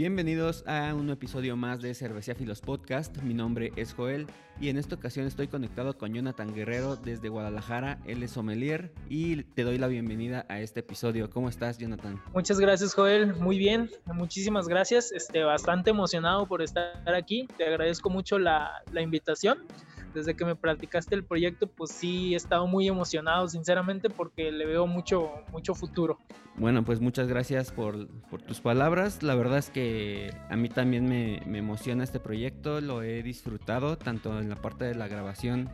Bienvenidos a un episodio más de Cervecía Filos Podcast. Mi nombre es Joel y en esta ocasión estoy conectado con Jonathan Guerrero desde Guadalajara. Él es sommelier y te doy la bienvenida a este episodio. ¿Cómo estás, Jonathan? Muchas gracias, Joel. Muy bien, muchísimas gracias. Este, bastante emocionado por estar aquí. Te agradezco mucho la invitación desde que me platicaste el proyecto, pues sí he estado muy emocionado, sinceramente, porque le veo mucho, mucho futuro. Bueno, pues muchas gracias por, por tus palabras. La verdad es que a mí también me, me, emociona este proyecto, lo he disfrutado tanto en la parte de la grabación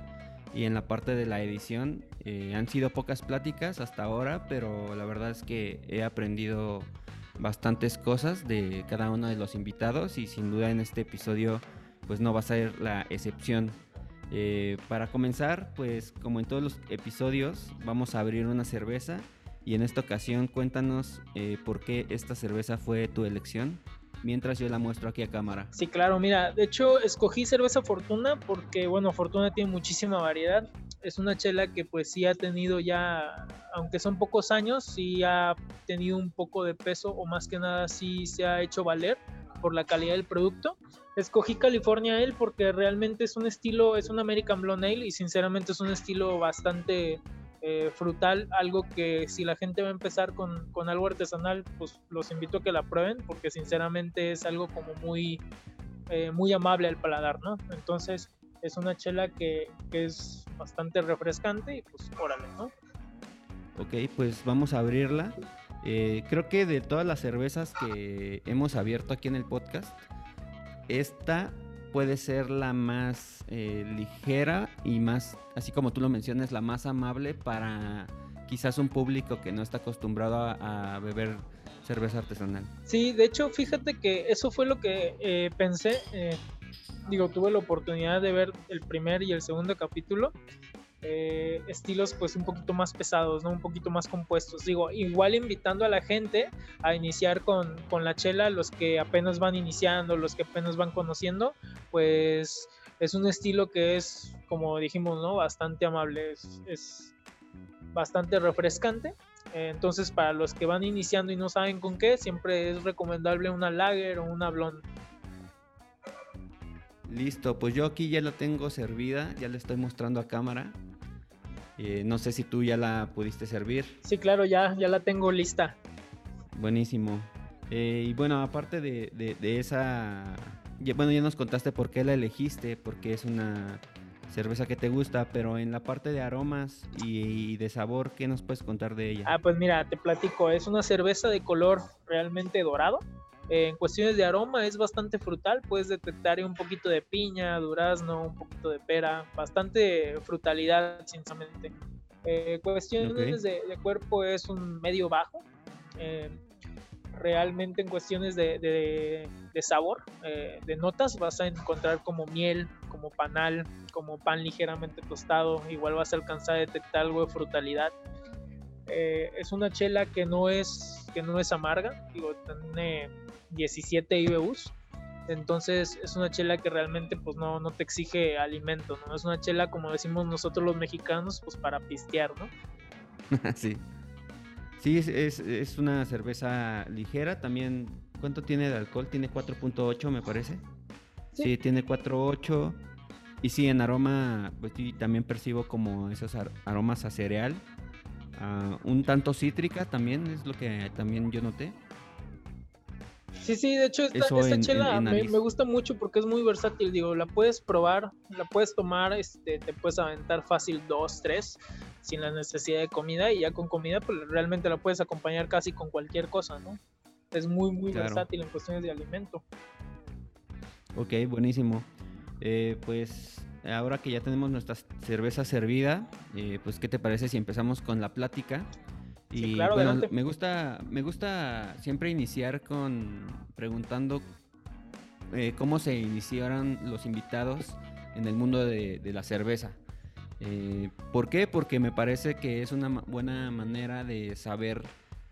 y en la parte de la edición. Eh, han sido pocas pláticas hasta ahora, pero la verdad es que he aprendido bastantes cosas de cada uno de los invitados y sin duda en este episodio pues no va a ser la excepción. Eh, para comenzar, pues como en todos los episodios, vamos a abrir una cerveza y en esta ocasión cuéntanos eh, por qué esta cerveza fue tu elección mientras yo la muestro aquí a cámara. Sí, claro, mira, de hecho escogí cerveza Fortuna porque, bueno, Fortuna tiene muchísima variedad. Es una chela que pues sí ha tenido ya, aunque son pocos años, sí ha tenido un poco de peso o más que nada sí se ha hecho valer por la calidad del producto. Escogí California Ale porque realmente es un estilo, es un American Blonde Ale y sinceramente es un estilo bastante eh, frutal, algo que si la gente va a empezar con, con, algo artesanal, pues los invito a que la prueben porque sinceramente es algo como muy, eh, muy amable al paladar, ¿no? Entonces es una chela que, que es bastante refrescante y pues órale, ¿no? Ok, pues vamos a abrirla. Eh, creo que de todas las cervezas que hemos abierto aquí en el podcast, esta puede ser la más eh, ligera y más, así como tú lo mencionas, la más amable para quizás un público que no está acostumbrado a, beber cerveza artesanal. Sí, de hecho, fíjate que eso fue lo que eh, pensé. digo, tuve la oportunidad de ver el primer y el segundo capítulo eh, estilos pues un poquito más pesados, ¿no? Un poquito más compuestos. Digo, igual invitando a la gente a iniciar con, con la chela, los que apenas van iniciando, los que apenas van conociendo, pues es un estilo que es, como dijimos, ¿no? Bastante amable, es, bastante refrescante. Entonces, para los que van iniciando y no saben con qué, siempre es recomendable una lager o una blonde. Listo, pues yo aquí ya la tengo servida, ya la estoy mostrando a cámara. Eh, no sé si tú ya la pudiste servir. Sí, claro, ya, ya la tengo lista. Buenísimo. Eh, y bueno, aparte de, esa... bueno, ya nos contaste por qué la elegiste, porque es una cerveza que te gusta, pero en la parte de aromas y, de sabor, ¿qué nos puedes contar de ella? Ah, pues mira, te platico, es una cerveza de color realmente dorado. Eh, en cuestiones de aroma es bastante frutal, puedes detectar un poquito de piña, durazno, un poquito de pera, bastante frutalidad, sinceramente. Eh, cuestiones de, cuerpo es un medio bajo. Eh, realmente en cuestiones de, sabor, eh, de notas, vas a encontrar como miel, como panal, como pan ligeramente tostado. Igual vas a alcanzar a detectar algo de frutalidad. es una chela que no es, que no es amarga, digo, tiene 17 IBUs. Entonces es una chela que realmente pues no, no te exige alimento, ¿no? Es una chela como decimos nosotros los mexicanos pues para pistear, ¿no? sí. Sí, es, es, una cerveza ligera. También, ¿cuánto tiene de alcohol? Tiene 4.8 me parece. Sí, tiene 4.8. Y sí, en aroma, pues sí, también percibo como esos aromas a cereal. Ah, un tanto cítrica también, es lo que también yo noté. Sí, sí, de hecho esta, chela me, gusta mucho porque es muy versátil, digo, la puedes probar, la puedes tomar, este, te puedes aventar fácil dos, tres, sin la necesidad de comida y ya con comida pues realmente la puedes acompañar casi con cualquier cosa, ¿no? Es muy, muy versátil en cuestiones de alimento. Ok, buenísimo. Eh, pues ahora que ya tenemos nuestra cerveza servida, eh, pues ¿qué te parece si empezamos con la plática? Y bueno, me gusta, me gusta siempre iniciar con preguntando eh, cómo se iniciaron los invitados en el mundo de, la cerveza. Eh, ¿Por qué? Porque me parece que es una buena manera de saber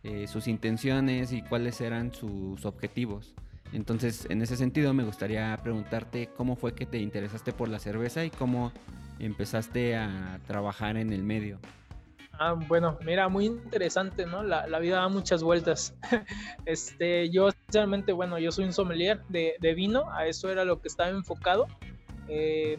eh, sus intenciones y cuáles eran sus objetivos. Entonces, en ese sentido, me gustaría preguntarte cómo fue que te interesaste por la cerveza y cómo empezaste a trabajar en el medio. Ah, bueno, mira, muy interesante, ¿no? La, la vida da muchas vueltas. este, yo realmente, bueno, yo soy un sommelier de, de vino, a eso era lo que estaba enfocado. Eh,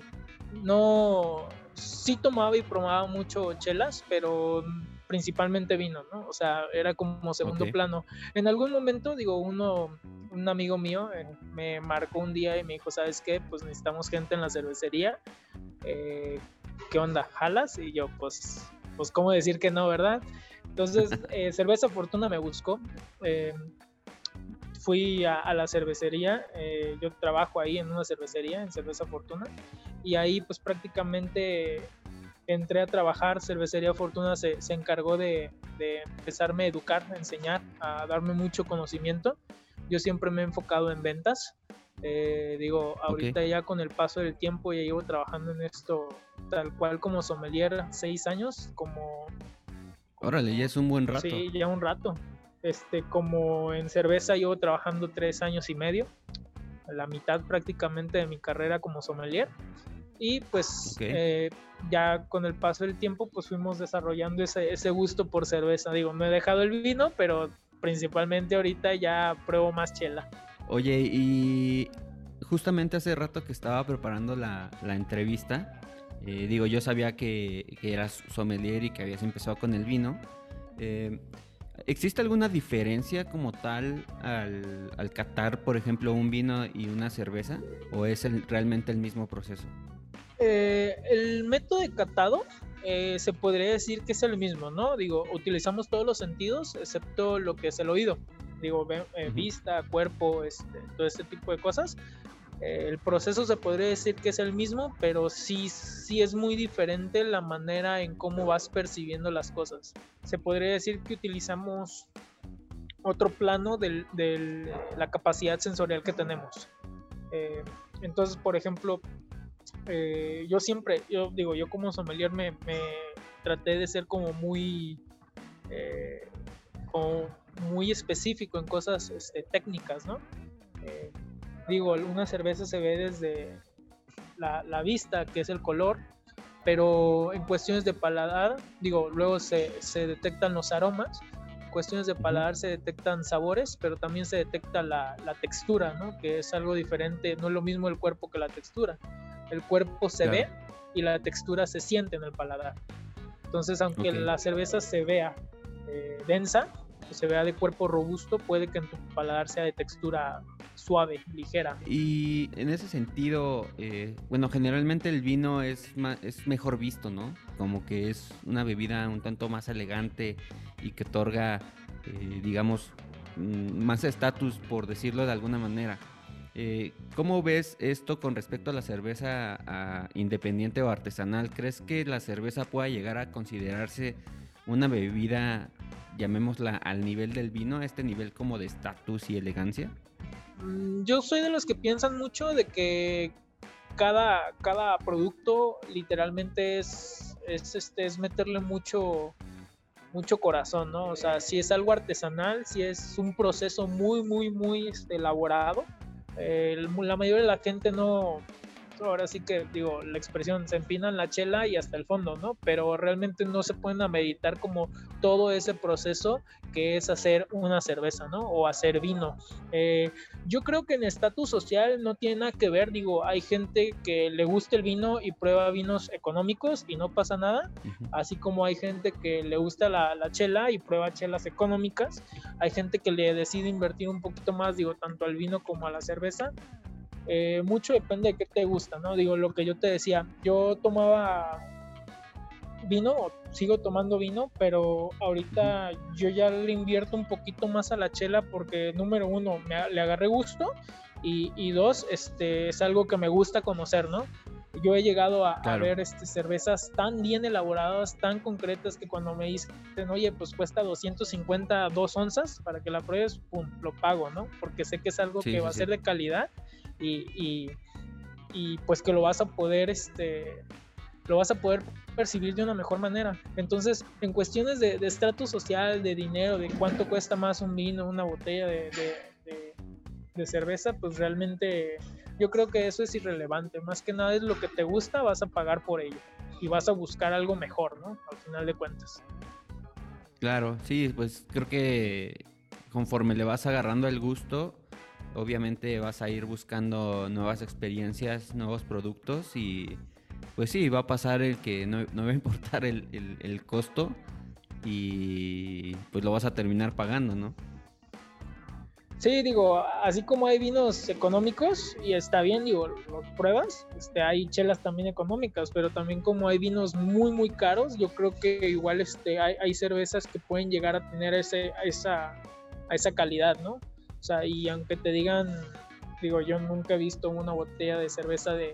no, sí tomaba y probaba mucho chelas, pero principalmente vino, ¿no? O sea, era como segundo plano. En algún momento, digo, uno, un amigo mío eh, me marcó un día y me dijo, ¿sabes qué? Pues necesitamos gente en la cervecería. Eh, ¿Qué onda? ¿Jalas? Y yo, pues, pues, ¿cómo decir que no, verdad? Entonces, eh, Cerveza Fortuna me buscó. fui a, la cervecería, yo trabajo ahí en una cervecería, en Cerveza Fortuna, y ahí pues prácticamente entré a trabajar, Cervecería Fortuna se, se encargó de, de, empezarme a educar, a enseñar, a darme mucho conocimiento. Yo siempre me he enfocado en ventas. Eh, digo, ahorita ya con el paso del tiempo ya llevo trabajando en esto tal cual como sommelier seis años, como... Órale, ya es un buen rato. Sí, ya un rato. Este, como en cerveza llevo trabajando tres años y medio, la mitad prácticamente de mi carrera como sommelier y pues eh, ya con el paso del tiempo pues fuimos desarrollando ese, ese gusto por cerveza. Digo, no he dejado el vino, pero principalmente ahorita ya pruebo más chela. Oye, y justamente hace rato que estaba preparando la, la entrevista, eh, digo, yo sabía que, que, eras sommelier y que habías empezado con el vino. Eh, ¿Existe alguna diferencia como tal al, al, catar, por ejemplo, un vino y una cerveza? ¿O es realmente el mismo proceso? Eh, el método de catado eh, se podría decir que es el mismo, ¿no? Digo, utilizamos todos los sentidos excepto lo que es el oído. Digo, eh, vista, cuerpo, este, todo este tipo de cosas. el proceso se podría decir que es el mismo, pero sí, sí es muy diferente la manera en cómo vas percibiendo las cosas. Se podría decir que utilizamos otro plano de la capacidad sensorial que tenemos. entonces, por ejemplo, eh, yo siempre, yo digo, yo como sommelier me, me traté de ser como muy, eh, como muy específico en cosas este, técnicas, ¿no? Eh, digo, una cerveza se ve desde la, la, vista, que es el color, pero en cuestiones de paladar, digo, luego se, se detectan los aromas, en cuestiones de paladar se detectan sabores, pero también se detecta la, la textura, ¿no? Que es algo diferente, no es lo mismo el cuerpo que la textura el cuerpo se ve y la textura se siente en el paladar. Entonces, aunque la cerveza se vea eh, densa, se vea de cuerpo robusto, puede que en tu paladar sea de textura suave, ligera. Y en ese sentido, eh, bueno, generalmente el vino es, es mejor visto, ¿no? Como que es una bebida un tanto más elegante y que otorga, eh, digamos, mm, más estatus, por decirlo de alguna manera. Eh, ¿Cómo ves esto con respecto a la cerveza independiente o artesanal? ¿Crees que la cerveza pueda llegar a considerarse una bebida, llamémosla, al nivel del vino, a este nivel como de estatus y elegancia? Mm, yo soy de los que piensan mucho de que cada, cada producto literalmente es, es, este, es meterle mucho, mucho corazón, ¿no? O sea, si es algo artesanal, si es un proceso muy, muy, muy este, elaborado, la mayoría de la gente no, ahora sí que digo, la expresión se empina en la chela y hasta el fondo, ¿no? Pero realmente no se pueden meditar como todo ese proceso que es hacer una cerveza, ¿no? O hacer vino. Eh, yo creo que en estatus social no tiene nada que ver, digo, hay gente que le gusta el vino y prueba vinos económicos y no pasa nada, así como hay gente que le gusta la, la, chela y prueba chelas económicas, hay gente que le decide invertir un poquito más, digo, tanto al vino como a la cerveza, eh, mucho depende de qué te gusta, ¿no? Digo, lo que yo te decía, yo tomaba vino, sigo tomando vino, pero ahorita yo ya le invierto un poquito más a la chela porque número uno, me, le agarré gusto y, dos, este, es algo que me gusta conocer, ¿no? Yo he llegado a, ver este, cervezas tan bien elaboradas, tan concretas, que cuando me dicen, oye, pues cuesta 250 dos onzas para que la pruebes, pum, lo pago, ¿no? Porque sé que es algo que va a ser de calidad y, y, pues que lo vas a poder, este, lo vas a poder percibir de una mejor manera. Entonces, en cuestiones de estatus social, de dinero, de cuánto cuesta más un vino, una botella de, de, cerveza, pues realmente yo creo que eso es irrelevante. Más que nada es lo que te gusta, vas a pagar por ello. y vas a buscar algo mejor, ¿no? Al final de cuentas. Claro, sí, pues creo que conforme le vas agarrando el gusto, obviamente vas a ir buscando nuevas experiencias, nuevos productos y pues sí, va a pasar el que no, va a importar el, costo y pues lo vas a terminar pagando, ¿no? Sí, digo, así como hay vinos económicos y está bien, digo, lo pruebas, este, hay chelas también económicas, pero también como hay vinos muy, muy caros, yo creo que igual este, hay, cervezas que pueden llegar a tener ese, esa, esa calidad, ¿no? Sea, y aunque te digan, digo, yo nunca he visto una botella de cerveza de,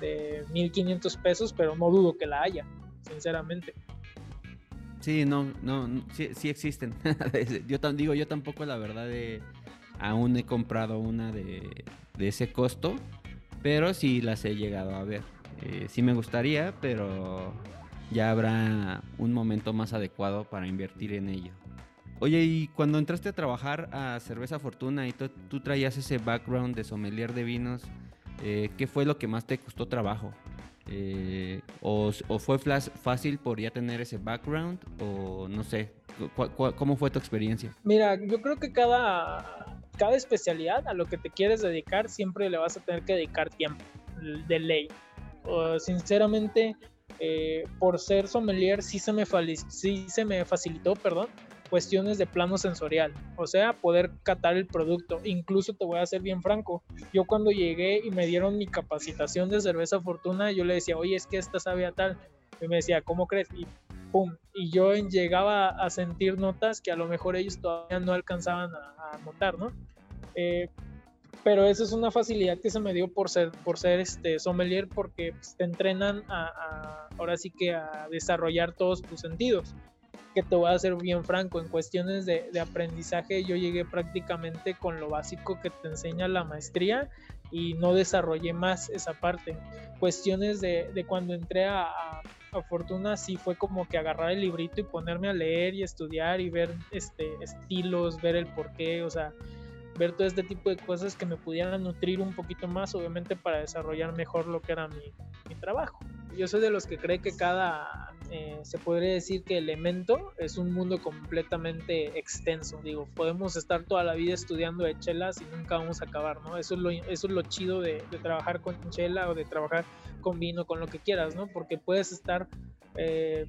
de 1500 pesos, pero no dudo que la haya, sinceramente. Sí, no, no, sí, sí existen. yo digo, yo tampoco la verdad de, aún he comprado una de, de, ese costo, pero sí las he llegado a ver. Eh, sí me gustaría, pero ya habrá un momento más adecuado para invertir en ello. Oye, y cuando entraste a trabajar a Cerveza Fortuna y tú traías ese background de sommelier de vinos, eh, ¿qué fue lo que más te costó trabajo? Eh, o, fue fácil por ya tener ese background? ¿O no sé? ¿Cómo fue tu experiencia? Mira, yo creo que cada, cada especialidad a lo que te quieres dedicar siempre le vas a tener que dedicar tiempo, de ley. sinceramente, eh, por ser sommelier sí se me, sí se me facilitó, perdón, cuestiones de plano sensorial, o sea, poder catar el producto. Incluso te voy a ser bien franco, yo cuando llegué y me dieron mi capacitación de cerveza fortuna, yo le decía, oye, es que esta sabe a tal. Y me decía, ¿cómo crees? Y pum, y yo llegaba a sentir notas que a lo mejor ellos todavía no alcanzaban a, notar, ¿no? Eh, pero esa es una facilidad que se me dio por ser, por ser este sommelier, porque pues, te entrenan a, ahora sí que a desarrollar todos tus sentidos que te voy a ser bien franco, en cuestiones de, aprendizaje yo llegué prácticamente con lo básico que te enseña la maestría y no desarrollé más esa parte. Cuestiones de, cuando entré a, Fortuna sí fue como que agarrar el librito y ponerme a leer y estudiar y ver este, estilos, ver el porqué, o sea, ver todo este tipo de cosas que me pudieran nutrir un poquito más, obviamente para desarrollar mejor lo que era mi, mi trabajo. Yo soy de los que cree que cada eh, se podría decir que elemento es un mundo completamente extenso. Digo, podemos estar toda la vida estudiando de chelas y nunca vamos a acabar, ¿no? Eso es lo, eso es lo chido de, trabajar con chela o de trabajar con vino, con lo que quieras, ¿no? Porque puedes estar eh,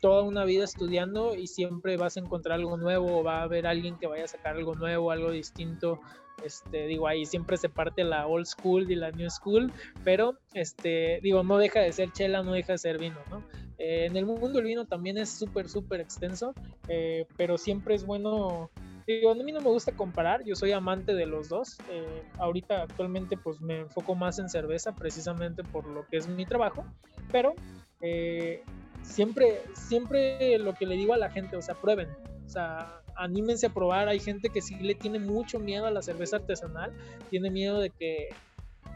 toda una vida estudiando y siempre vas a encontrar algo nuevo o va a haber alguien que vaya a sacar algo nuevo, algo distinto. Este, digo, ahí siempre se parte la old school y la new school, pero este, digo, no deja de ser chela, no deja de ser vino, ¿no? Eh, en el mundo del vino también es súper, súper extenso, eh, pero siempre es bueno. Digo, a mí no me gusta comparar, yo soy amante de los dos. Eh, ahorita actualmente pues me enfoco más en cerveza precisamente por lo que es mi trabajo, pero siempre, siempre lo que le digo a la gente, o sea, prueben, o sea, anímense a probar. Hay gente que sí le tiene mucho miedo a la cerveza artesanal, tiene miedo de que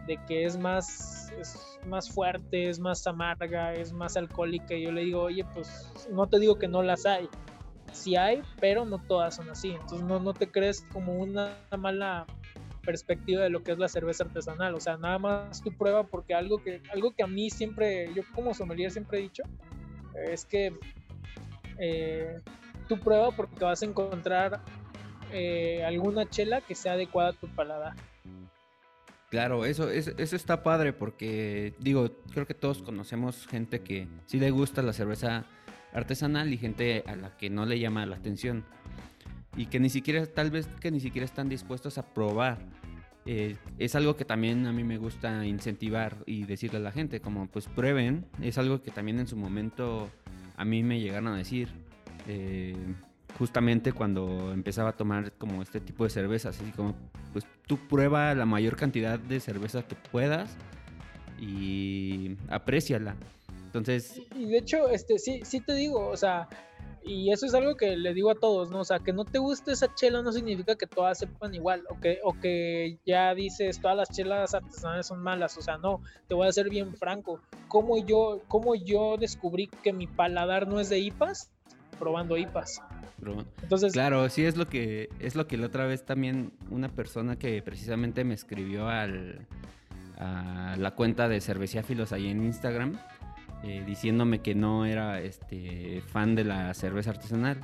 de que es más, es más fuerte, es más amarga, es más alcohólica. Y yo le digo, oye, pues no te digo que no las hay. Sí hay, pero no todas son así. Entonces no, no te crees como una mala perspectiva de lo que es la cerveza artesanal. O sea, nada más tu prueba porque algo que, algo que a mí siempre, yo como sommelier siempre he dicho, es que eh, tu prueba porque vas a encontrar eh, alguna chela que sea adecuada a tu paladar. Claro, eso, eso, está padre porque, digo, creo que todos conocemos gente que sí le gusta la cerveza artesanal y gente a la que no le llama la atención. Y que ni siquiera, tal vez que ni siquiera están dispuestos a probar. Eh, es algo que también a mí me gusta incentivar y decirle a la gente, como pues prueben. Es algo que también en su momento a mí me llegaron a decir. Eh, justamente cuando empezaba a tomar como este tipo de cervezas, así como, pues tú prueba la mayor cantidad de cerveza que puedas y apreciala. Entonces... Y de hecho, este, sí, sí te digo, o sea, y eso es algo que le digo a todos, ¿no? O sea, que no te guste esa chela no significa que todas sepan igual, o que, o que ya dices todas las chelas artesanales son malas, o sea, no, te voy a ser bien franco. ¿Cómo yo, cómo yo descubrí que mi paladar no es de IPAs? Probando IPAs. Entonces, claro, sí es lo que es lo que la otra vez también una persona que precisamente me escribió al, a la cuenta de Cerveciáfilos ahí en Instagram eh, diciéndome que no era este, fan de la cerveza artesanal.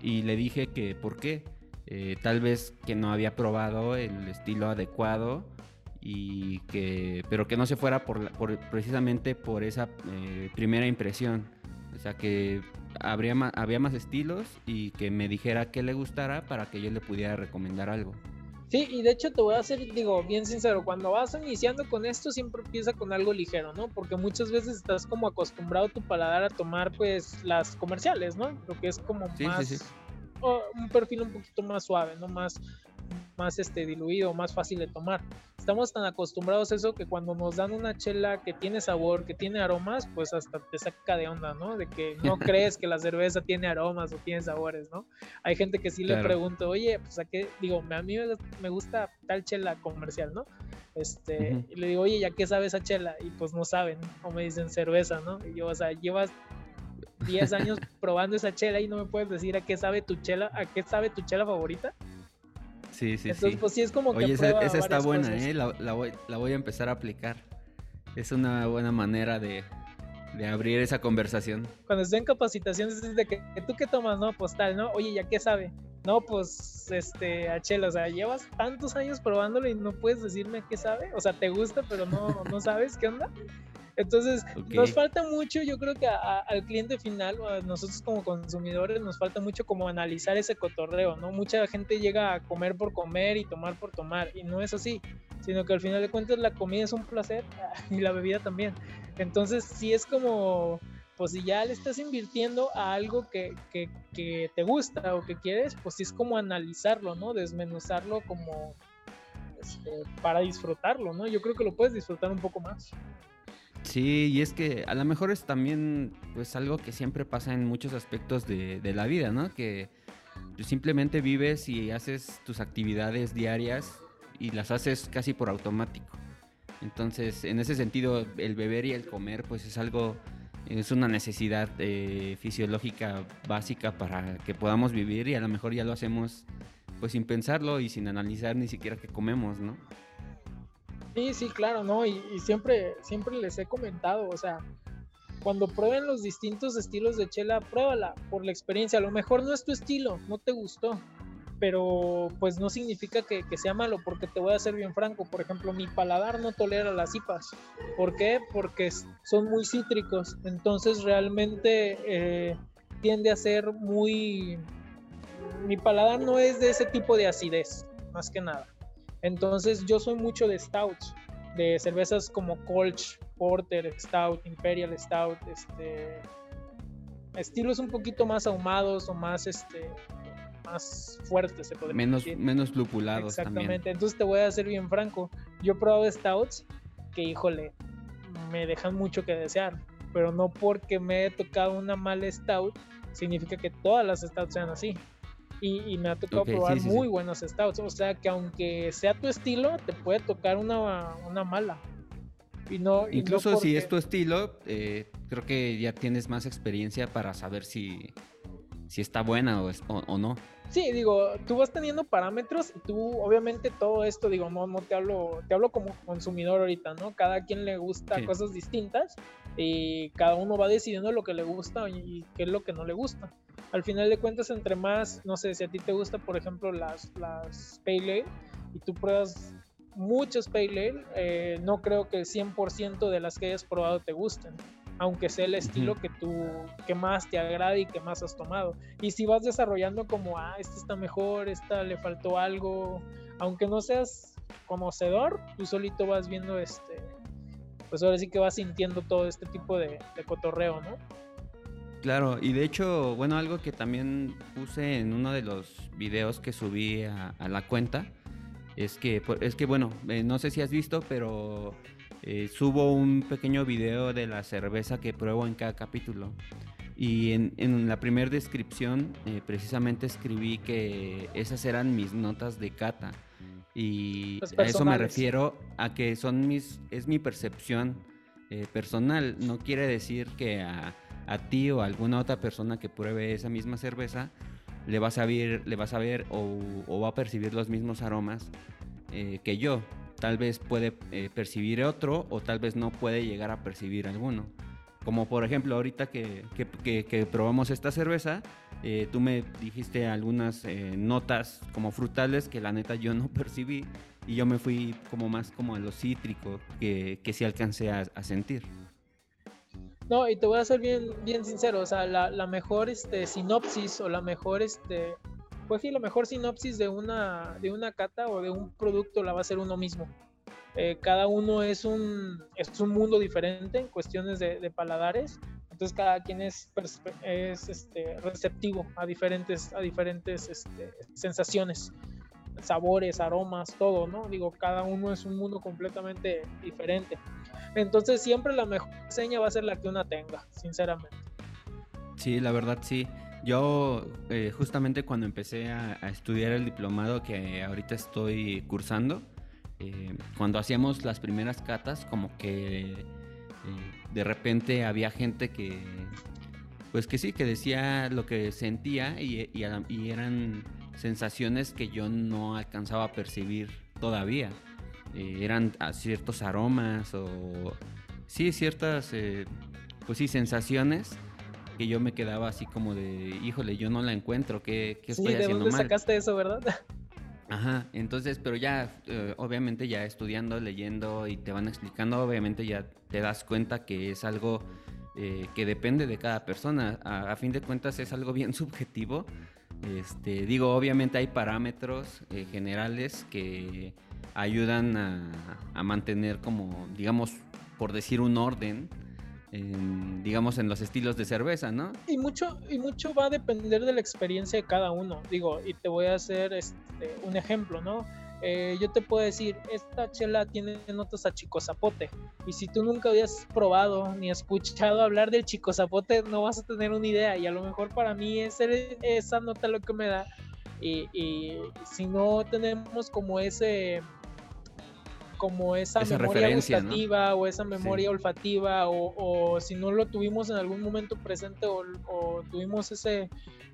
Y le dije que por qué. Eh, tal vez que no había probado el estilo adecuado y que pero que no se fuera por, precisamente por esa eh, primera impresión o sea que habría había más estilos y que me dijera que le gustara para que yo le pudiera recomendar algo Sí, y de hecho te voy a hacer, digo, bien sincero, cuando vas iniciando con esto siempre empieza con algo ligero, ¿no? Porque muchas veces estás como acostumbrado tu paladar a tomar pues las comerciales, ¿no? Lo que es como más un perfil un poquito más suave, ¿no? Más más este diluido, más fácil de tomar. Estamos tan acostumbrados a eso que cuando nos dan una chela que tiene sabor, que tiene aromas, pues hasta te saca de onda, ¿no? De que no crees que la cerveza tiene aromas o tiene sabores, ¿no? Hay gente que sí le pregunto, oye, pues a qué, digo, a mí me gusta tal chela comercial, ¿no? Este, y le digo, oye, ¿ya qué sabe esa chela? Y pues no saben, o me dicen cerveza, ¿no? Y yo, o sea, llevas 10 años probando esa chela y no me puedes decir a qué sabe tu chela, a qué sabe tu chela favorita. Sí, sí, Entonces, pues sí es como que. Oye, esa, está buena, ¿eh? La, voy, a empezar a aplicar. Es una buena manera de, abrir esa conversación. Cuando estoy en capacitación, es de que, tú qué tomas, ¿no? Postal, ¿no? Oye, ¿ya qué sabe? No, pues, este, a chela, o sea, llevas tantos años probándolo y no puedes decirme qué sabe. O sea, te gusta, pero no, no sabes qué onda. Entonces, nos falta mucho, yo creo que al cliente final, a nosotros como consumidores, nos falta mucho como analizar ese cotorreo, ¿no? Mucha gente llega a comer por comer y tomar por tomar, y no es así, sino que al final de cuentas la comida es un placer y la bebida también. Entonces, si es como, pues si ya le estás invirtiendo a algo que, que, que te gusta o que quieres, pues sí es como analizarlo, ¿no? Desmenuzarlo como este, para disfrutarlo, ¿no? Yo creo que lo puedes disfrutar un poco más. Sí, y es que a lo mejor es también pues algo que siempre pasa en muchos aspectos de, la vida, ¿no? Que simplemente vives y haces tus actividades diarias y las haces casi por automático. Entonces, en ese sentido, el beber y el comer pues es algo, es una necesidad eh, fisiológica básica para que podamos vivir y a lo mejor ya lo hacemos pues sin pensarlo y sin analizar ni siquiera que comemos, ¿no? Sí, sí, claro, ¿no? Y, siempre, siempre les he comentado, o sea, cuando prueben los distintos estilos de chela, pruébala por la experiencia. A lo mejor no es tu estilo, no te gustó, pero pues no significa que, sea malo, porque te voy a ser bien franco. Por ejemplo, mi paladar no tolera las IPAs. ¿Por qué? Porque son muy cítricos, entonces realmente eh, tiende a ser muy... Mi paladar no es de ese tipo de acidez, más que nada. Entonces yo soy mucho de stouts, de cervezas como Colch, Porter, Stout, Imperial Stout, este estilos un poquito más ahumados o más este más fuertes se podría menos, Menos lupulados Exactamente. Entonces te voy a ser bien franco. Yo he probado stouts que híjole, me dejan mucho que desear, pero no porque me he tocado una mala stout significa que todas las stouts sean así y, me ha tocado probar muy buenos stouts. O sea que aunque sea tu estilo, te puede tocar una, una mala. Y no, Incluso si es tu estilo, eh, creo que ya tienes más experiencia para saber si, si está buena o, o, no. Sí, digo, tú vas teniendo parámetros y tú, obviamente, todo esto, digo, no, no te hablo, te hablo como consumidor ahorita, ¿no? Cada quien le gusta cosas distintas y cada uno va decidiendo lo que le gusta y qué es lo que no le gusta. Al final de cuentas, entre más, no sé, si a ti te gusta, por ejemplo, las, las Pale Ale y tú pruebas muchas Pale Ale, eh, no creo que el 100% de las que hayas probado te gusten, aunque sea el estilo que tú, que más te agrade y que más has tomado. Y si vas desarrollando como, ah, esta está mejor, esta le faltó algo, aunque no seas conocedor, tú solito vas viendo este, pues ahora sí que vas sintiendo todo este tipo de, de cotorreo, ¿no? Claro, y de hecho, bueno, algo que también puse en uno de los videos que subí a, la cuenta es que, es que bueno, eh, no sé si has visto, pero eh, subo un pequeño video de la cerveza que pruebo en cada capítulo. Y en, la primera descripción eh, precisamente escribí que esas eran mis notas de cata. Y a eso me refiero a que son mis, es mi percepción personal. No quiere decir que a a ti o a alguna otra persona que pruebe esa misma cerveza, le vas a ver, le vas a ver o, va a percibir los mismos aromas eh, que yo. Tal vez puede eh, percibir otro o tal vez no puede llegar a percibir alguno. como por ejemplo ahorita que, que, probamos esta cerveza, eh, tú me dijiste algunas eh, notas como frutales que la neta yo no percibí y yo me fui como más como a lo cítrico que, que sí alcancé a, sentir. No, y te voy a ser bien, bien sincero, o sea, la, la mejor este, sinopsis o la mejor, este, pues sí, la mejor sinopsis de una, de una cata o de un producto la va a hacer uno mismo. Eh, cada uno es un, es un mundo diferente en cuestiones de, paladares, entonces cada quien es, es este, receptivo a diferentes, a diferentes este, sensaciones, sabores, aromas, todo, ¿no? Digo, cada uno es un mundo completamente diferente. Entonces siempre la mejor seña va a ser la que una tenga, sinceramente. Sí, la verdad sí. Yo eh, justamente cuando empecé a, estudiar el diplomado que ahorita estoy cursando, eh, cuando hacíamos las primeras catas, como que eh, de repente había gente que, pues que sí, que decía lo que sentía y, eran sensaciones que yo no alcanzaba a percibir todavía. Eran ciertos aromas o sí, ciertas, pues sí, sensaciones que yo me quedaba así como de, híjole, yo no la encuentro, ¿qué, qué estoy ¿de dónde sacaste eso, verdad? Ajá, entonces, pero ya, eh, obviamente ya estudiando, leyendo y te van explicando, obviamente ya te das cuenta que es algo eh, que depende de cada persona. A, fin de cuentas es algo bien subjetivo. Este, digo, obviamente hay parámetros eh, generales que ayudan a, a, mantener como, digamos, por decir un orden digamos, en los estilos de cerveza, ¿no? Y mucho, y mucho va a depender de la experiencia de cada uno. Digo, y te voy a hacer este, un ejemplo, ¿no? Eh, yo te puedo decir, esta chela tiene notas a chico zapote. Y si tú nunca habías probado ni escuchado hablar del chico zapote, no vas a tener una idea. Y a lo mejor para mí es esa nota lo que me da. y si no tenemos como ese como esa, memoria gustativa o esa memoria olfativa o, si no lo tuvimos en algún momento presente o, tuvimos ese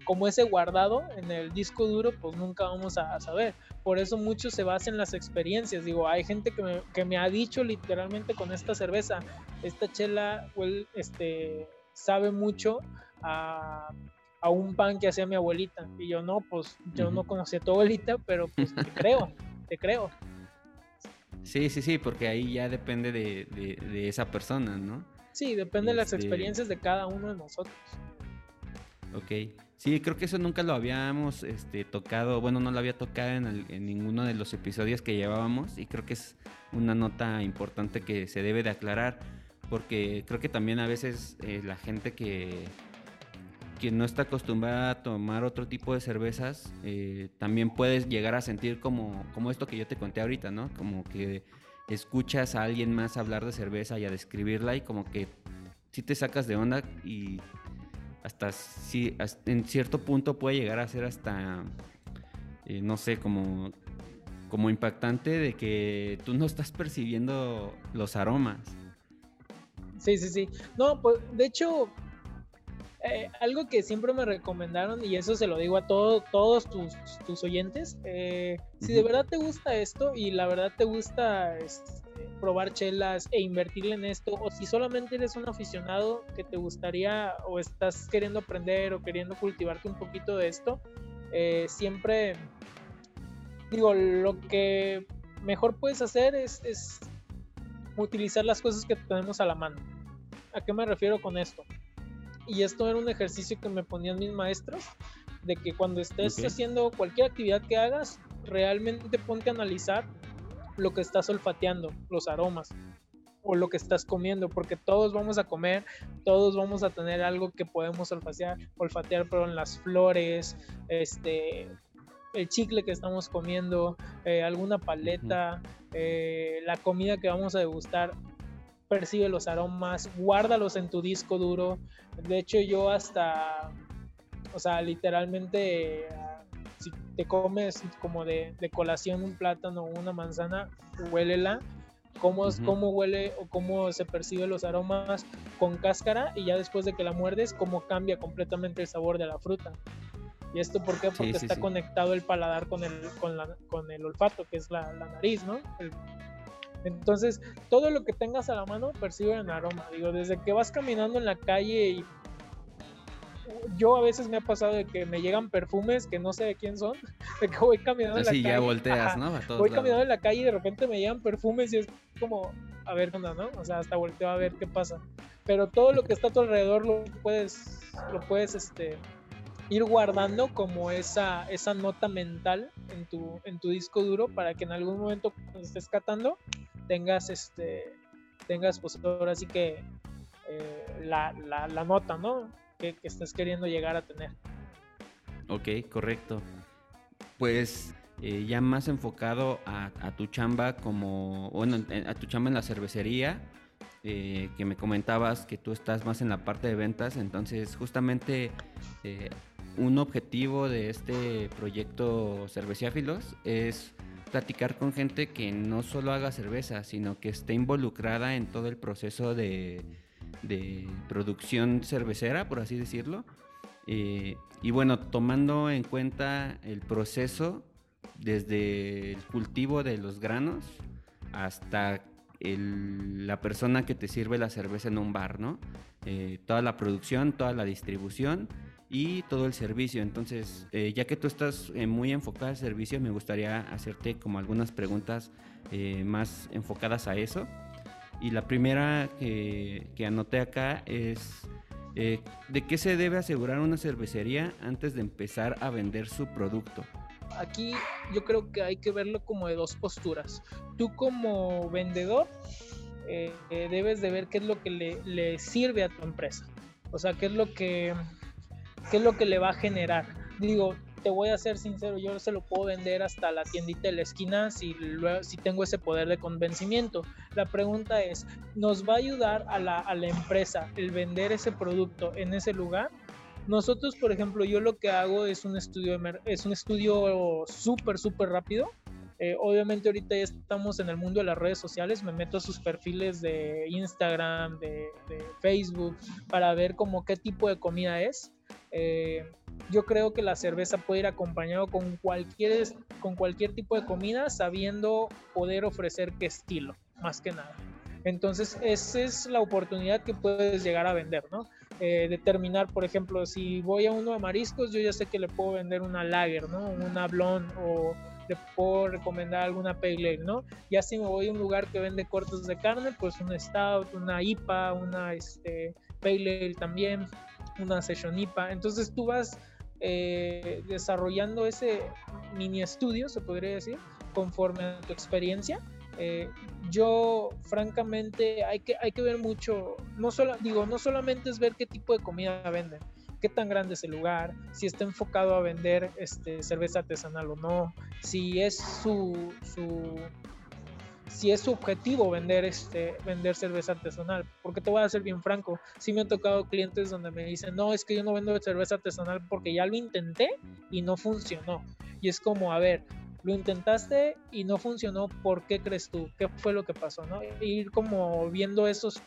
como ese guardado en el disco duro pues nunca vamos a, saber. Por eso mucho se basa en las experiencias. Digo hay gente que me, que me ha dicho literalmente con esta cerveza esta chela este sabe mucho a a un pan que hacía mi abuelita y yo no pues yo no conocía a tu abuelita pero pues te creo te creo Sí, sí, sí, porque ahí ya depende de, esa persona, ¿no? Sí, depende de las este experiencias de cada uno de nosotros. Ok. Sí, creo que eso nunca lo habíamos este, tocado, bueno, no lo había tocado en, ninguno de los episodios que llevábamos y creo que es una nota importante que se debe de aclarar porque creo que también a veces eh, la gente que, quien no está acostumbrada a tomar otro tipo de cervezas, eh, también puedes llegar a sentir como, como esto que yo te conté ahorita, ¿no? Como que escuchas a alguien más hablar de cerveza y a describirla y como que sí te sacas de onda y hasta sí, en cierto punto puede llegar a ser hasta, eh, no sé, como, como impactante de que tú no estás percibiendo los aromas. Sí, sí, sí. No, pues de hecho, eh, algo que siempre me recomendaron, y eso se lo digo a todos tus, tus oyentes, eh, si de verdad te gusta esto y la verdad te gusta este, probar chelas e invertirle en esto, o si solamente eres un aficionado que te gustaría o estás queriendo aprender o queriendo cultivarte un poquito de esto, eh, siempre digo, lo que mejor puedes hacer es, es utilizar las cosas que tenemos a la mano. ¿A qué me refiero con esto? Y esto era un ejercicio que me ponían mis maestros, de que cuando estés haciendo cualquier actividad que hagas, realmente ponte a analizar lo que estás olfateando, los aromas o lo que estás comiendo, porque todos vamos a comer, todos vamos a tener algo que podemos olfatear, olfatear, pero en las flores, este, el chicle que estamos comiendo, eh, alguna paleta, eh, la comida que vamos a degustar, percibe los aromas, guárdalos en tu disco duro. De hecho, yo hasta, o sea, literalmente, si te comes como de, colación un plátano o una manzana, huélela. Cómo, cómo huele o cómo se percibe los aromas con cáscara y ya después de que la muerdes, cómo cambia completamente el sabor de la fruta. ¿Y esto por qué? Porque está conectado el paladar con el, con, la, con el olfato, que es la, la nariz, ¿no? Entonces, todo lo que tengas a la mano percibe un aroma. Digo, desde que vas caminando en la calle y yo a veces me ha pasado de que me llegan perfumes que no sé de quién son, de que voy caminando en la calle. ya volteas, ¿no? voy caminando en la calle y de repente me llegan perfumes y es como, a ver, ¿no? O sea, hasta volteo a ver qué pasa. Pero todo lo que está a tu alrededor lo puedes, lo puedes, este, ir guardando como esa, esa nota mental en tu, en tu disco duro para que en algún momento cuando estés catando tengas este tengas pues ahora sí que eh, la, la, nota, ¿no? Que, que, estés queriendo llegar a tener. Ok, correcto. Pues eh, ya más enfocado a, a, tu chamba como, bueno, a tu chamba en la cervecería, eh, que me comentabas que tú estás más en la parte de ventas, entonces justamente un objetivo de este proyecto Cerveciáfilos es platicar con gente que no solo haga cerveza, sino que esté involucrada en todo el proceso de, producción cervecera, por así decirlo. Eh, y bueno, tomando en cuenta el proceso desde el cultivo de los granos hasta la persona que te sirve la cerveza en un bar, ¿no? Eh, toda la producción, toda la distribución y todo el servicio. Entonces, eh, ya que tú estás eh, muy enfocada al servicio, me gustaría hacerte como algunas preguntas eh, más enfocadas a eso. Y la primera que, que anoté acá es, ¿de qué se debe asegurar una cervecería antes de empezar a vender su producto? Aquí yo creo que hay que verlo como de dos posturas. Tú como vendedor debes de ver qué es lo que le, le sirve a tu empresa. O sea, qué es lo que ¿Qué es lo que le va a generar? Digo, te voy a ser sincero, yo se lo puedo vender hasta la tiendita de la esquina si, si tengo ese poder de convencimiento. La pregunta es, ¿nos va a ayudar a la, a la empresa el vender ese producto en ese lugar? Nosotros, por ejemplo, yo lo que hago es un estudio, es un estudio súper, súper rápido. Eh, obviamente ahorita ya estamos en el mundo de las redes sociales, me meto a sus perfiles de Instagram, de, de Facebook, para ver como qué tipo de comida es eh, yo creo que la cerveza puede ir acompañado con cualquier, con cualquier tipo de comida, sabiendo poder ofrecer qué estilo, más que nada. Entonces, esa es la oportunidad que puedes llegar a vender, ¿no? Eh, determinar, por ejemplo, si voy a uno de mariscos, yo ya sé que le puedo vender una lager, ¿no? Una blonde o le puedo recomendar alguna pale ale, ¿no? Ya si me voy a un lugar que vende cortes de carne, pues una stout, una IPA, una este, pale ale también una session IPA. Entonces tú vas eh, desarrollando ese mini estudio, se podría decir, conforme a tu experiencia. Eh, yo, francamente, hay que, hay que ver mucho, no solo, digo, no solamente es ver qué tipo de comida venden, qué tan grande es el lugar, si está enfocado a vender este, cerveza artesanal o no, si es su, su si es su objetivo vender este vender cerveza artesanal porque te voy a ser bien franco sí me han tocado clientes donde me dicen no es que yo no vendo cerveza artesanal porque ya lo intenté y no funcionó y es como a ver lo intentaste y no funcionó ¿por qué crees tú? ¿qué fue lo que pasó? ¿no? ir como viendo esos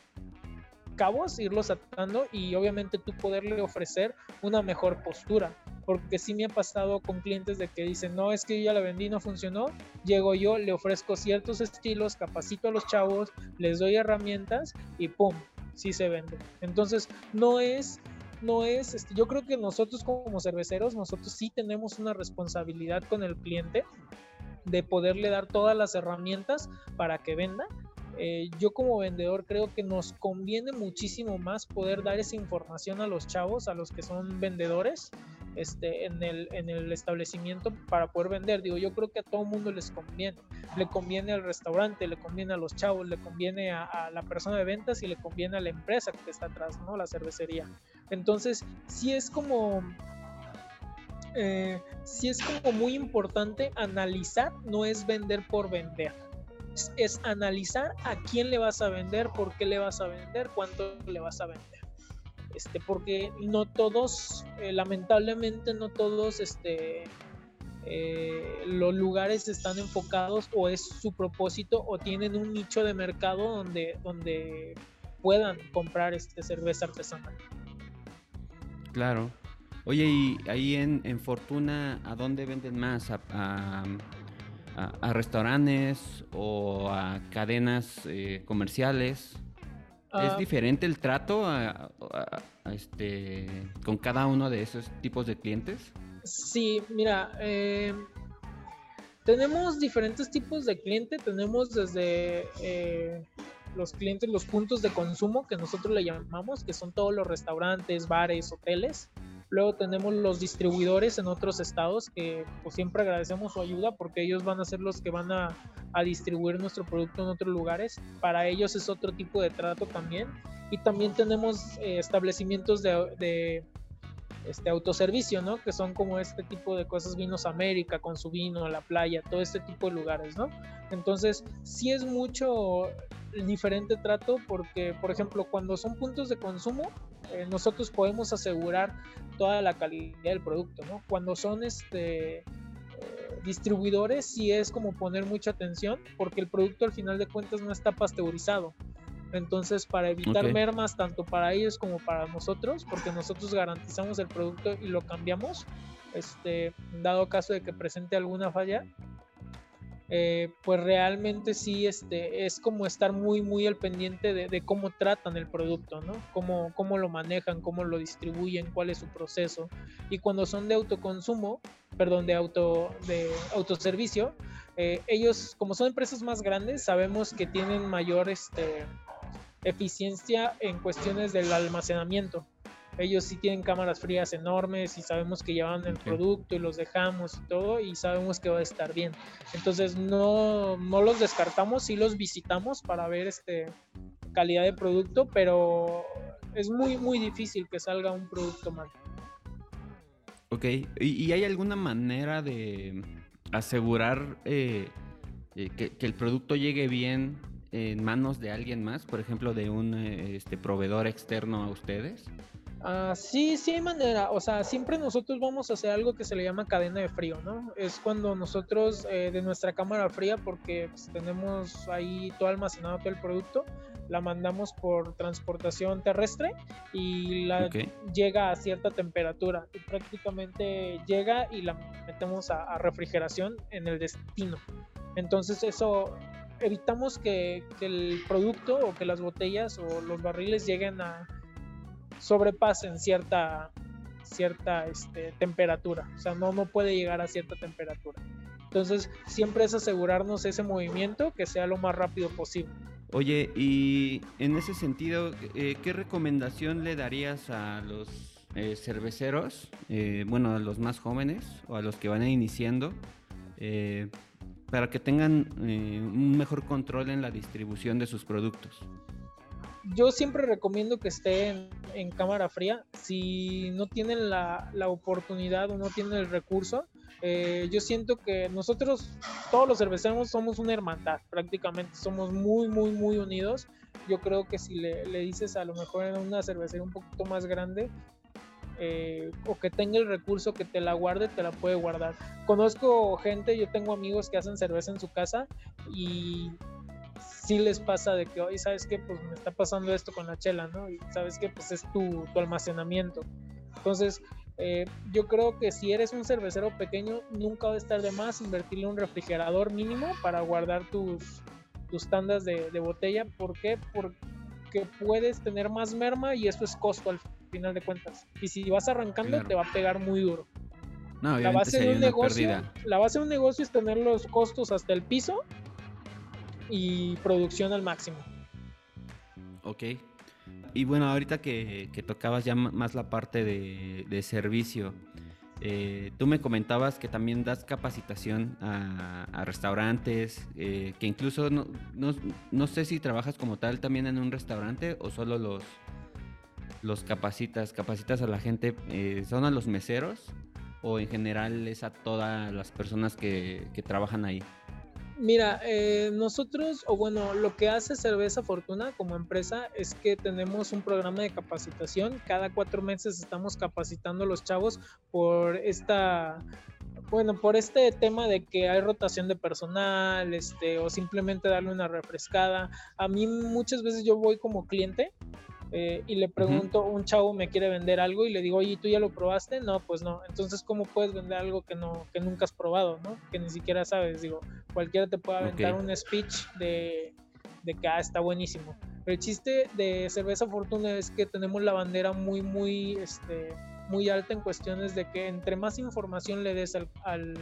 cabos, irlos atando y obviamente tú poderle ofrecer una mejor postura. Porque sí me ha pasado con clientes de que dicen, no, es que yo ya la vendí, no funcionó. Llego yo, le ofrezco ciertos estilos, capacito a los chavos, les doy herramientas y ¡pum! Sí se vende. Entonces, no es no es, este, yo creo que nosotros como cerveceros, nosotros sí tenemos una responsabilidad con el cliente de poderle dar todas las herramientas para que venda, eh, yo como vendedor creo que nos conviene muchísimo más poder dar esa información a los chavos, a los que son vendedores este, en, el, en el establecimiento para poder vender. Digo, yo creo que a todo mundo les conviene. Le conviene al restaurante, le conviene a los chavos, le conviene a, la persona de ventas y le conviene a la empresa que está atrás, ¿no? La cervecería. Entonces, sí es como... Eh, sí es como muy importante analizar, no es vender por vender es, analizar a quién le vas a vender, por qué le vas a vender, cuánto le vas a vender. Este, porque no todos, eh, lamentablemente no todos este, eh, los lugares están enfocados o es su propósito o tienen un nicho de mercado donde, donde puedan comprar este cerveza artesanal. Claro. Oye, y ahí en, Fortuna, ¿a dónde venden más? ¿A, a, restaurantes o a cadenas eh, comerciales? ¿Es Ah, diferente el trato a- a- a este, con cada uno de esos tipos de clientes? Sí, mira, eh, tenemos diferentes tipos de cliente. Tenemos desde eh, los clientes, los puntos de consumo que nosotros le llamamos, que son todos los restaurantes, bares, hoteles. Luego tenemos los distribuidores en otros estados que pues, siempre agradecemos su ayuda porque ellos van a ser los que van a, a distribuir nuestro producto en otros lugares. Para ellos es otro tipo de trato también. Y también tenemos eh, establecimientos de, de este autoservicio, ¿no? Que son como este tipo de cosas, Vinos América con su vino, la playa, todo este tipo de lugares, ¿no? Entonces, sí es mucho diferente trato porque, por ejemplo, cuando son puntos de consumo, eh, nosotros podemos asegurar toda la calidad del producto, ¿no? Cuando son este eh, distribuidores, sí es como poner mucha atención porque el producto al final de cuentas no está pasteurizado. Entonces, para evitar mermas tanto para ellos como para nosotros, porque nosotros garantizamos el producto y lo cambiamos, este, dado caso de que presente alguna falla, eh, pues realmente sí este, es como estar muy, muy al pendiente de, cómo tratan el producto, ¿no? Cómo, cómo lo manejan, cómo lo distribuyen, cuál es su proceso. Y cuando son de autoconsumo, perdón, de, auto, de autoservicio, eh, ellos, como son empresas más grandes, sabemos que tienen mayor este, eficiencia en cuestiones del almacenamiento. Ellos sí tienen cámaras frías enormes y sabemos que llevan el producto y los dejamos y todo y sabemos que va a estar bien. Entonces no, no los descartamos, sí los visitamos para ver este calidad de producto, pero es muy muy difícil que salga un producto mal. Ok, ¿y, y hay alguna manera de asegurar eh, eh, que, que el producto llegue bien en manos de alguien más? Por ejemplo, de un eh, este, proveedor externo a ustedes. Ah, sí, sí hay manera. O sea, siempre nosotros vamos a hacer algo que se le llama cadena de frío, ¿no? Es cuando nosotros eh, de nuestra cámara fría, porque pues, tenemos ahí todo almacenado, todo el producto, la mandamos por transportación terrestre y la llega a cierta temperatura. Y prácticamente llega y la metemos a, a refrigeración en el destino. Entonces eso evitamos que, que el producto o que las botellas o los barriles lleguen a sobrepasen cierta cierta este, temperatura, o sea, no, no puede llegar a cierta temperatura. Entonces, siempre es asegurarnos ese movimiento que sea lo más rápido posible. Oye, y en ese sentido, eh, ¿qué recomendación le darías a los eh, cerveceros, eh, bueno, a los más jóvenes o a los que van iniciando, eh, para que tengan un mejor control en la distribución de sus productos? Yo siempre recomiendo que estén en cámara fría. Si no tienen la, la oportunidad o no tienen el recurso, eh, yo siento que nosotros, todos los cerveceros, somos una hermandad, prácticamente. Somos muy, muy, muy unidos. Yo creo que si le, le dices a lo mejor en una cervecería un poquito más grande, eh, o que tenga el recurso que te la guarde, te la puede guardar. Conozco gente, yo tengo amigos que hacen cerveza en su casa y sí les pasa de que, hoy sabes que pues me está pasando esto con la chela, ¿no? Y sabes que pues es tu, tu almacenamiento. Entonces, eh, yo creo que si eres un cervecero pequeño, nunca va a estar de más invertirle un refrigerador mínimo para guardar tus, tus tandas de, de botella. ¿Por qué? Porque puedes tener más merma y eso es costo al final de cuentas. Y si vas arrancando, Claro. te va a pegar muy duro. No, La base de un negocio, pérdida. la base de un negocio es tener los costos hasta el piso y producción al máximo. Ok. Y bueno, ahorita que, que tocabas ya más la parte de, servicio, eh, tú me comentabas que también das capacitación a, restaurantes, eh, que incluso no, no, no sé si trabajas como tal también en un restaurante o solo los, los capacitas, capacitas a la gente, eh, ¿son a los meseros o en general es a todas las personas que trabajan ahí? Mira, eh, nosotros, o bueno, lo que hace Cerveza Fortuna como empresa es que tenemos un programa de capacitación. Cada cuatro meses estamos capacitando a los chavos por esta, bueno, por este tema de que hay rotación de personal, este, o simplemente darle una refrescada. A mí muchas veces yo voy como cliente Eh, y le pregunto, un chavo me quiere vender algo y le digo, oye, ¿tú ya lo probaste? No, pues no. Entonces, ¿cómo puedes vender algo que no que nunca has probado, no? Que ni siquiera sabes. Digo, cualquiera te puede aventar un speech de, de que ah, está buenísimo. Pero el chiste de Cerveza Fortuna es que tenemos la bandera muy, muy, este, muy alta en cuestiones de que entre más información le des al,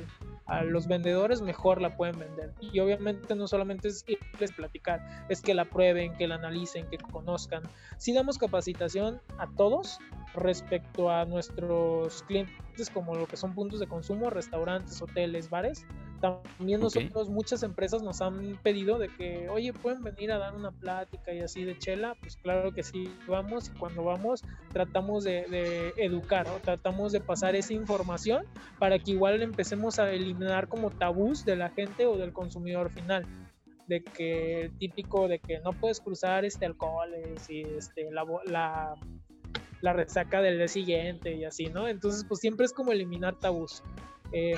a los vendedores, mejor la pueden vender. Y obviamente no solamente es irles platicar, es que la prueben, que la analicen, que conozcan. Si damos capacitación a todos respecto a nuestros clientes como lo que son puntos de consumo, restaurantes, hoteles, bares, también nosotros, muchas empresas nos han pedido de que, oye, pueden venir a dar una plática y así de chela, pues claro que sí, vamos y cuando vamos tratamos de, educar, o tratamos de pasar esa información para que igual empecemos a eliminar como tabús de la gente o del consumidor final. De que típico de que no puedes cruzar este alcohol y este la, la, la resaca del día siguiente y así, ¿no? Entonces, pues siempre es como eliminar tabús. Eh,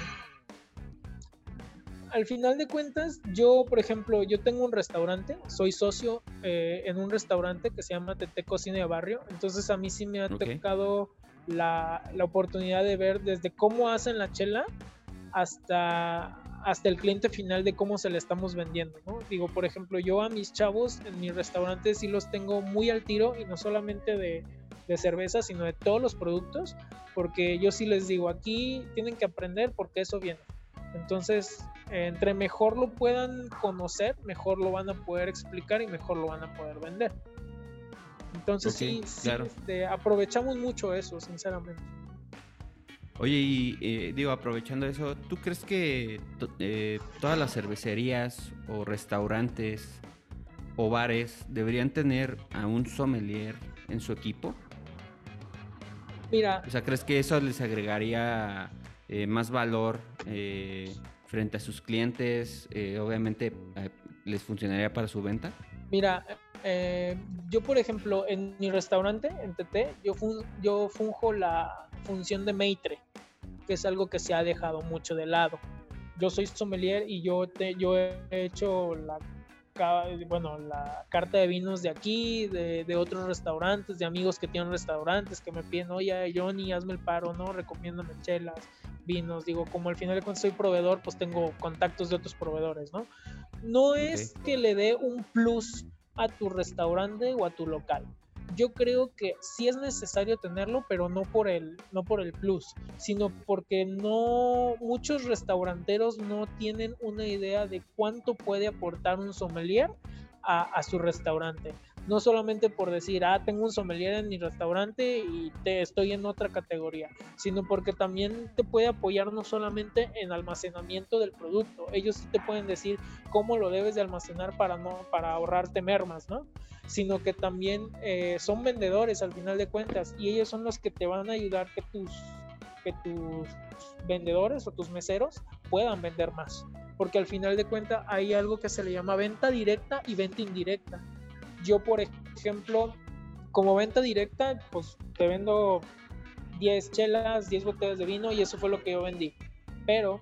al final de cuentas, yo, por ejemplo, yo tengo un restaurante, soy socio eh, en un restaurante que se llama Tete Cocina de Barrio, entonces a mí sí me ha tocado la, la, oportunidad de ver desde cómo hacen la chela hasta, hasta el cliente final de cómo se le estamos vendiendo, ¿no? Digo, por ejemplo, yo a mis chavos en mi restaurante sí los tengo muy al tiro y no solamente de, de cerveza, sino de todos los productos, porque yo sí les digo, aquí tienen que aprender porque eso viene. Entonces, entre mejor lo puedan conocer, mejor lo van a poder explicar y mejor lo van a poder vender. Entonces sí, este, aprovechamos mucho eso, sinceramente. Oye, y eh, digo, aprovechando eso, ¿tú crees que eh, todas las cervecerías o restaurantes o bares deberían tener a un sommelier en su equipo? Mira. O sea, ¿crees que eso les agregaría eh, más valor frente a sus clientes, eh, obviamente eh, les funcionaría para su venta? Mira, eh, yo por ejemplo en mi restaurante, en TT, yo, yo funjo la función de maitre, que es algo que se ha dejado mucho de lado. Yo soy sommelier y yo, te, yo he hecho la bueno, la carta de vinos de aquí, de, de, otros restaurantes, de amigos que tienen restaurantes que me piden, oye, Johnny, hazme el paro, ¿no? Recomiéndame chelas, vinos. Digo, como al final de cuentas soy proveedor, pues tengo contactos de otros proveedores, ¿no? No es que le dé un plus a tu restaurante o a tu local yo creo que sí es necesario tenerlo, pero no por el, no por el plus, sino porque no muchos restauranteros no tienen una idea de cuánto puede aportar un sommelier a, su restaurante. No solamente por decir, ah, tengo un sommelier en mi restaurante y te estoy en otra categoría, sino porque también te puede apoyar no solamente en almacenamiento del producto. Ellos sí te pueden decir cómo lo debes de almacenar para no, para ahorrarte mermas, ¿no? sino que también eh, son vendedores al final de cuentas y ellos son los que te van a ayudar que tus, que tus vendedores o tus meseros puedan vender más. Porque al final de cuentas hay algo que se le llama venta directa y venta indirecta. Yo, por ejemplo, como venta directa, pues te vendo 10 chelas, 10 botellas de vino y eso fue lo que yo vendí. Pero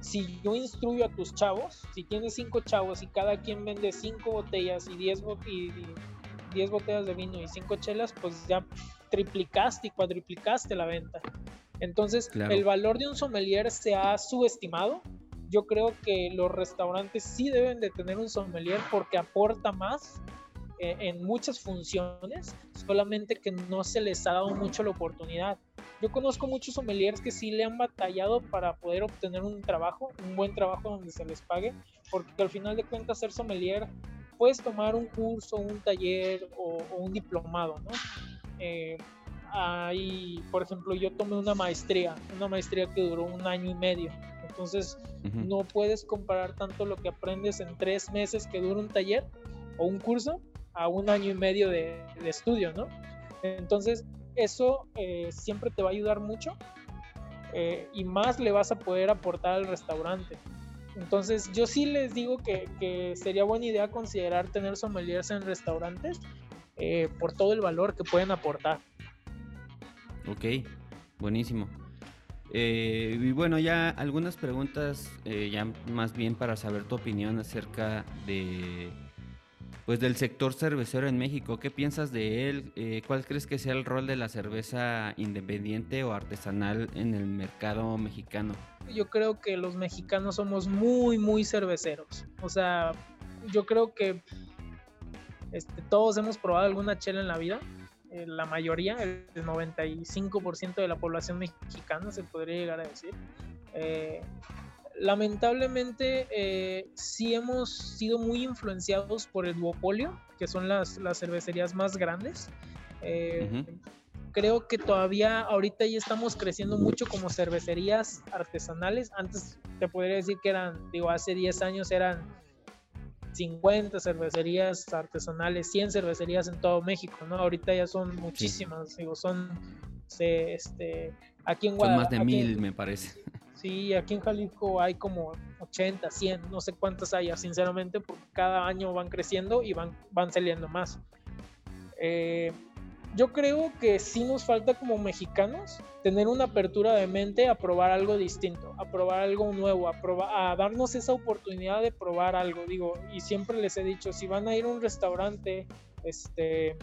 si yo instruyo a tus chavos, si tienes cinco chavos y cada quien vende cinco botellas y 10 y, botellas de vino y cinco chelas, pues ya triplicaste y cuadriplicaste la venta. Entonces, el valor de un sommelier se ha subestimado. Yo creo que los restaurantes sí deben de tener un sommelier porque aporta más eh, en muchas funciones, solamente que no se les ha dado mucho la oportunidad. Yo conozco muchos sommeliers que sí le han batallado para poder obtener un trabajo, un buen trabajo donde se les pague, porque al final de cuentas ser sommelier puedes tomar un curso, un taller o, un diplomado, ¿no? Eh, ahí, por ejemplo, yo tomé una maestría, una maestría que duró un año y medio. Entonces, no puedes comparar tanto lo que aprendes en tres meses que dura un taller o un curso a un año y medio de, estudio, ¿no? Entonces, eso eh, siempre te va a ayudar mucho eh, y más le vas a poder aportar al restaurante. Entonces yo sí les digo que, sería buena idea considerar tener sommeliers en restaurantes eh, por todo el valor que pueden aportar. Ok, buenísimo. y bueno, ya algunas preguntas, ya más bien para saber tu opinión acerca de pues del sector cervecero en México. ¿Qué piensas de él? Eh, ¿Cuál crees que sea el rol de la cerveza independiente o artesanal en el mercado mexicano? Yo creo que los mexicanos somos muy, muy cerveceros. O sea, yo creo que este, todos hemos probado alguna chela en la vida. Eh, la mayoría, el 95% de la población mexicana se podría llegar a decir. Eh, lamentablemente eh, sí hemos sido muy influenciados por el duopolio, que son las, las cervecerías más grandes. Eh, creo que todavía ahorita ya estamos creciendo mucho como cervecerías artesanales. Antes te podría decir que eran, digo, hace 10 años eran 50 cervecerías artesanales, 100 cervecerías en todo México, ¿no? Ahorita ya son muchísimas, digo, son, este, aquí en Guadalajara. Son más de mil, me parece. Sí, aquí en Jalisco hay como 80, 100, no sé cuántas haya, sinceramente, porque cada año van creciendo y van, van saliendo más. Eh, yo creo que sí nos falta como mexicanos tener una apertura de mente a probar algo distinto, a probar algo nuevo, a, probar, a darnos esa oportunidad de probar algo. Digo, y siempre les he dicho, si van a ir a un restaurante, este,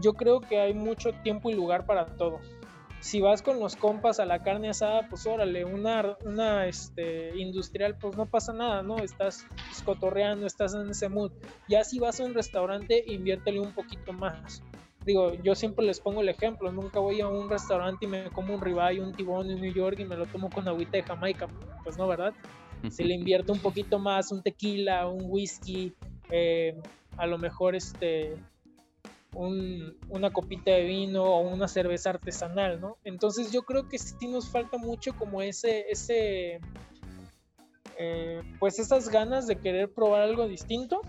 yo creo que hay mucho tiempo y lugar para todo si vas con los compas a la carne asada, pues órale, una, una este, industrial, pues no pasa nada, ¿no? Estás escotorreando, estás en ese mood. Ya si vas a un restaurante, inviértele un poquito más. Digo, yo siempre les pongo el ejemplo, nunca voy a un restaurante y me como un ribeye, un tibón en New York y me lo tomo con agüita de Jamaica, pues no, ¿verdad? Si le invierto un poquito más, un tequila, un whisky, eh, a lo mejor este una copita de vino o una cerveza artesanal, ¿no? Entonces yo creo que sí nos falta mucho como ese, ese, eh, pues esas ganas de querer probar algo distinto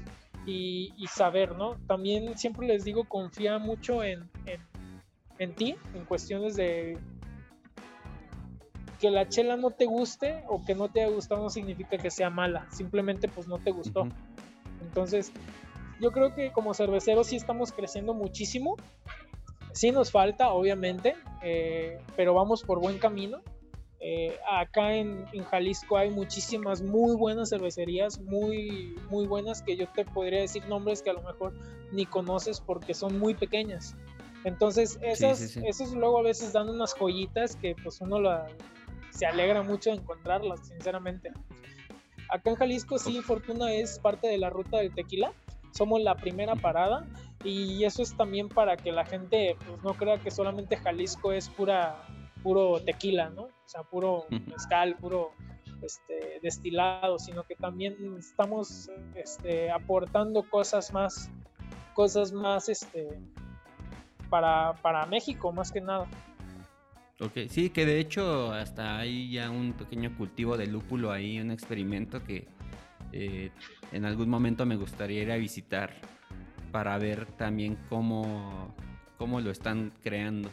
y, saber, ¿no? También siempre les digo, confía mucho en, en, ti, en cuestiones de que la chela no te guste o que no te haya gustado no significa que sea mala, simplemente pues no te gustó. Entonces, yo creo que como cerveceros sí estamos creciendo muchísimo. Sí nos falta, obviamente, eh, pero vamos por buen camino. Eh, acá en, Jalisco hay muchísimas muy buenas cervecerías, muy, muy buenas, que yo te podría decir nombres que a lo mejor ni conoces porque son muy pequeñas. Entonces, esas, esos luego a veces dan unas joyitas que pues uno se alegra mucho de encontrarlas, sinceramente. Acá en Jalisco sí, Fortuna es parte de la ruta del tequila somos la primera parada y eso es también para que la gente pues, no crea que solamente Jalisco es pura puro tequila, ¿no? O sea, puro mezcal, puro este, destilado, sino que también estamos este, aportando cosas más, cosas más este, para, para México, más que nada. Ok, sí, que de hecho hasta hay ya un pequeño cultivo de lúpulo ahí, un experimento que eh, en algún momento me gustaría ir a visitar para ver también cómo, cómo lo están creando.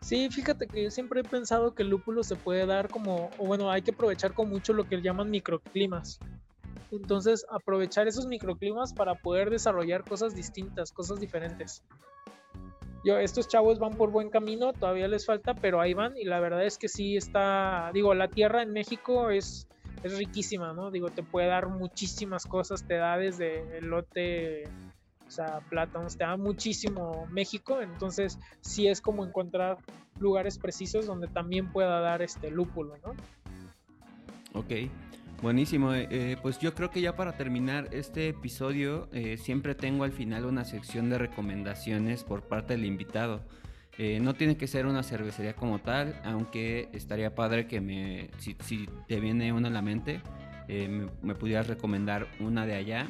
Sí, fíjate que yo siempre he pensado que el lúpulo se puede dar como, o bueno, hay que aprovechar con mucho lo que llaman microclimas. Entonces, aprovechar esos microclimas para poder desarrollar cosas distintas, cosas diferentes. Yo, estos chavos van por buen camino, todavía les falta, pero ahí van y la verdad es que sí está, digo, la tierra en México es es riquísima, ¿no? Digo, te puede dar muchísimas cosas, te da desde elote, o sea, plátanos, te da muchísimo México, entonces sí es como encontrar lugares precisos donde también pueda dar este lúpulo, ¿no? Ok, buenísimo. Eh, eh, pues yo creo que ya para terminar este episodio, eh, siempre tengo al final una sección de recomendaciones por parte del invitado. Eh, no tiene que ser una cervecería como tal, aunque estaría padre que me, si, te viene una a la mente, eh, me, pudieras recomendar una de allá.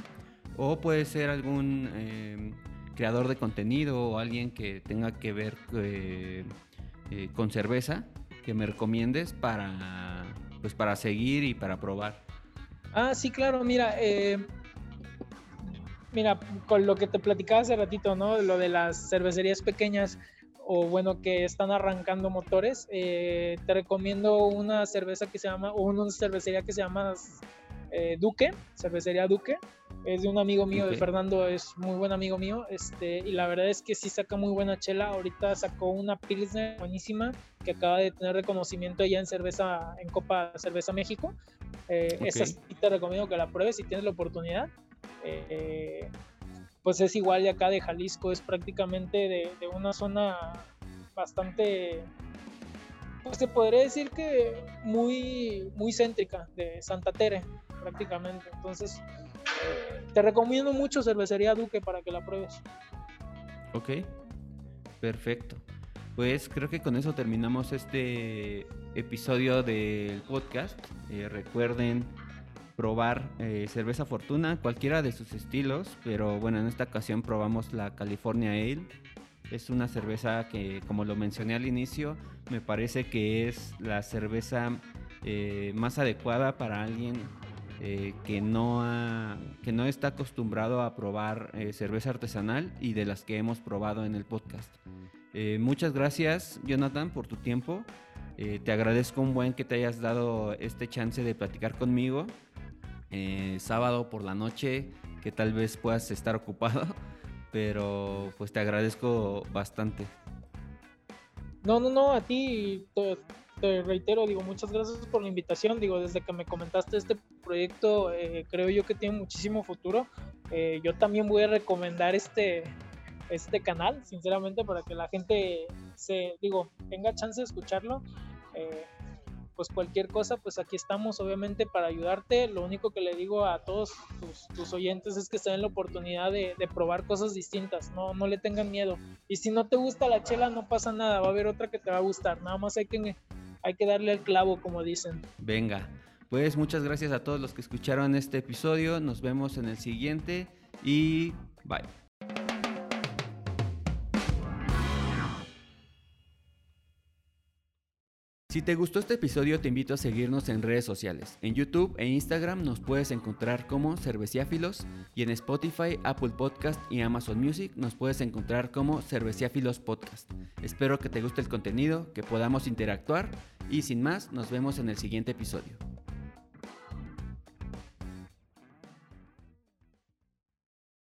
O puede ser algún em, creador de contenido o alguien que tenga que ver eh, con cerveza que me recomiendes para, pues para seguir y para probar. Ah, sí, claro, mira, mira, con lo que te platicaba hace ratito, ¿no? Lo de las cervecerías pequeñas o bueno, que están arrancando motores, eh, te recomiendo una cerveza que se llama, o una cervecería que se llama eh, Duque, cervecería Duque. Es de un amigo mío, de Fernando, es muy buen amigo mío, este, y la verdad es que sí saca muy buena chela. Ahorita sacó una Pilsner buenísima que acaba de tener reconocimiento ya en cerveza, en Copa Cerveza México. Eh, esa sí te recomiendo que la pruebes si tienes la oportunidad. Pues es igual de acá de Jalisco, es prácticamente de, una zona bastante, pues se podría decir que muy, muy céntrica, de Santa Tere prácticamente. Entonces, eh, te recomiendo mucho Cervecería Duque para que la pruebes. Ok, perfecto. Pues creo que con eso terminamos este episodio del podcast. Eh, recuerden probar eh, cerveza Fortuna, cualquiera de sus estilos, pero bueno, en esta ocasión probamos la California Ale. Es una cerveza que, como lo mencioné al inicio, me parece que es la cerveza eh, más adecuada para alguien eh, que, no que no está acostumbrado a probar cerveza artesanal y de las que hemos probado en el podcast. muchas gracias, Jonathan, por tu tiempo. te agradezco un buen que te hayas dado este chance de platicar conmigo. Eh, sábado por la noche, que tal vez puedas estar ocupado, pero pues te agradezco bastante. No, no, no, a ti te, reitero, digo, muchas gracias por la invitación, digo, desde que me comentaste este proyecto, eh, creo yo que tiene muchísimo futuro. Eh, yo también voy a recomendar este, este canal, sinceramente, para que la gente se, digo, tenga chance de escucharlo pues cualquier cosa, pues aquí estamos obviamente para ayudarte. Lo único que le digo a todos tus, oyentes es que se den la oportunidad de, probar cosas distintas, no, no le tengan miedo. Y si no te gusta la chela, no pasa nada, va a haber otra que te va a gustar, nada más hay que, hay que darle el clavo, como dicen. Venga, pues muchas gracias a todos los que escucharon este episodio, nos vemos en el siguiente y bye. Si te gustó este episodio te invito a seguirnos en redes sociales. En YouTube e Instagram nos puedes encontrar como Cerveciáfilos y en Spotify, Apple Podcast y Amazon Music nos puedes encontrar como Cerveciáfilos Podcast. Espero que te guste el contenido, que podamos interactuar y sin más nos vemos en el siguiente episodio.